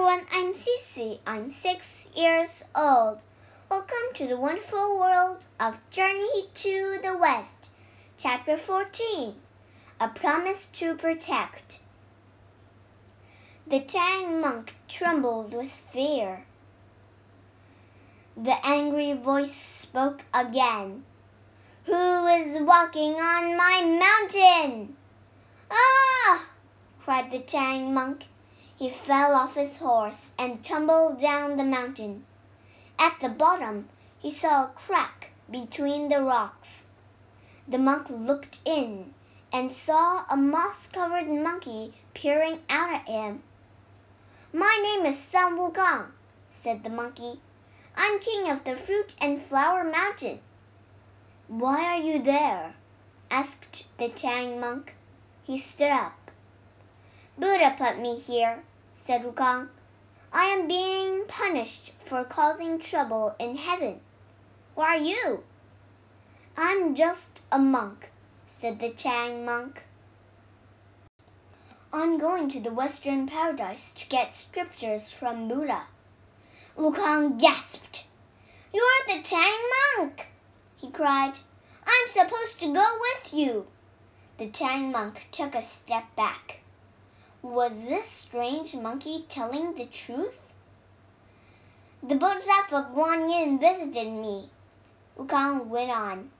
everyone, I'm Cece. I'm six years old. Welcome to the wonderful world of Journey to the West. Chapter 14 A Promise to Protect. The Tang monk trembled with fear. The angry voice spoke again. Who is walking on my mountain? Ah! cried the Tang monk he fell off his horse and tumbled down the mountain. At the bottom, he saw a crack between the rocks. The monk looked in and saw a moss covered monkey peering out at him. My name is Sun Wukong, said the monkey. I'm king of the fruit and flower mountain. Why are you there? asked the Tang monk. He stood up. Buddha put me here, said Wukong. I am being punished for causing trouble in heaven. Who are you? I'm just a monk, said the Tang monk. I'm going to the Western Paradise to get scriptures from Buddha. Wukong gasped. You're the Tang monk, he cried. I'm supposed to go with you. The Tang monk took a step back. Was this strange monkey telling the truth? The Bodhisattva Guan Yin visited me, Wukong went on.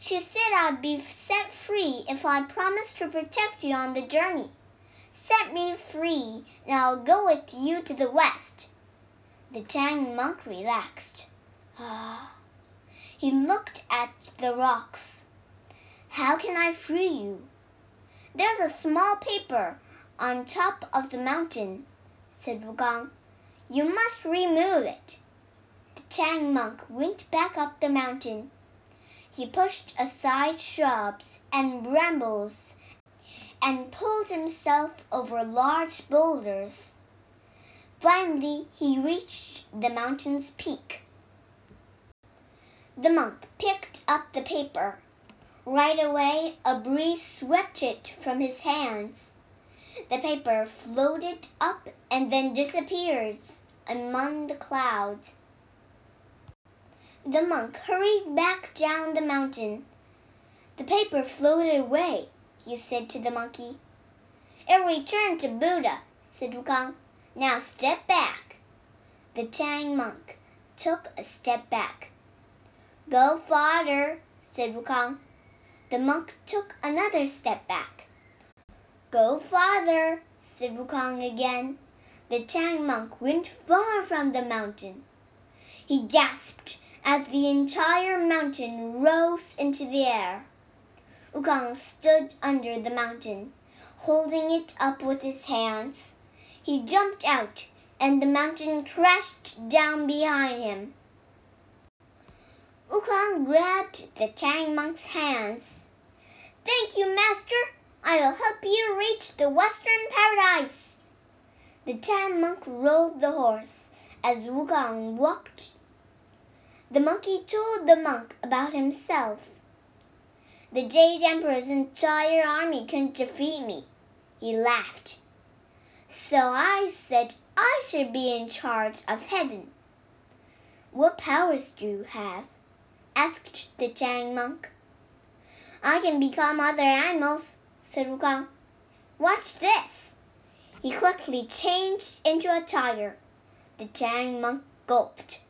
She said I'd be set free if I promised to protect you on the journey. Set me free, and I'll go with you to the west. The Tang monk relaxed. Ah. he looked at the rocks. How can I free you? There's a small paper on top of the mountain, said Wukong. You must remove it. The Tang monk went back up the mountain. He pushed aside shrubs and brambles and pulled himself over large boulders. Finally, he reached the mountain's peak. The monk picked up the paper. Right away, a breeze swept it from his hands. The paper floated up and then disappeared among the clouds. The monk hurried back down the mountain. The paper floated away, he said to the monkey. It returned to Buddha, said Wukong. Now step back. The Tang monk took a step back. Go farther, said Wukong. The monk took another step back. Go farther, said Wukong again. The Tang monk went far from the mountain. He gasped as the entire mountain rose into the air. Wukong stood under the mountain, holding it up with his hands. He jumped out, and the mountain crashed down behind him. Wukong grabbed the Tang monk's hands. Thank you, master, I will help you reach the western paradise. The Tang monk rode the horse as Wukong walked. The monkey told the monk about himself. The Jade Emperor's entire army couldn't defeat me. He laughed. So I said I should be in charge of heaven. What powers do you have? asked the Tang monk. I can become other animals, said Wukong. Watch this. He quickly changed into a tiger. The Tang monk gulped.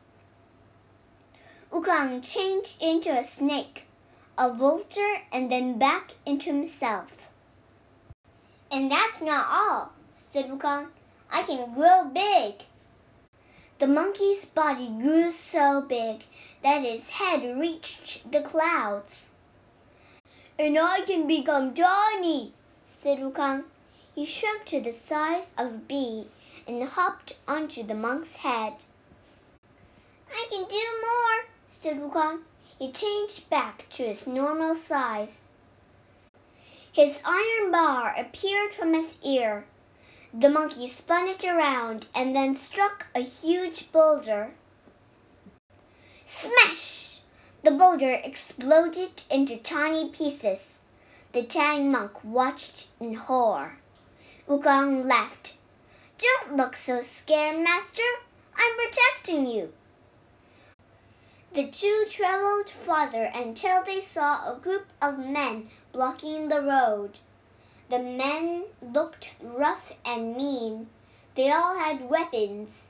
Wukong changed into a snake, a vulture, and then back into himself. And that's not all, said Wukong. I can grow big. The monkey's body grew so big that his head reached the clouds. And I can become tiny, said Wukong. He shrunk to the size of a bee and hopped onto the monk's head. I can do more, said Wukong. He changed back to his normal size. His iron bar appeared from his ear. The monkey spun it around and then struck a huge boulder. Smash! The boulder exploded into tiny pieces. The Tang monk watched in horror. Wukong laughed. Don't look so scared, Master. I'm protecting you. The two traveled farther until they saw a group of men blocking the road. The men looked rough and mean. They all had weapons.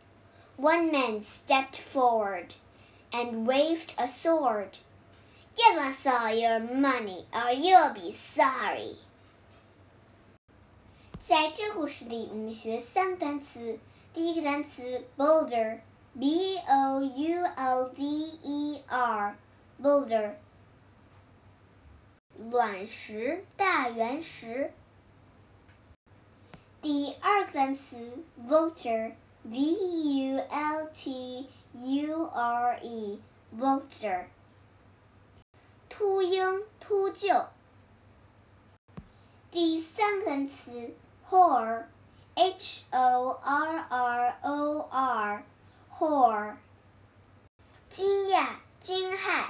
One man stepped forward and waved a sword. Give us all your money, or you'll be sorry. 在这故事里，我们学三个单词。第一个单词 boulder，b o u l d e r，boulder，卵石、大圆石。第二个单词 V U L T U R E，vulture，秃鹰、秃鹫。第三个单词 horror，h o r r o r，horror，惊讶、惊骇。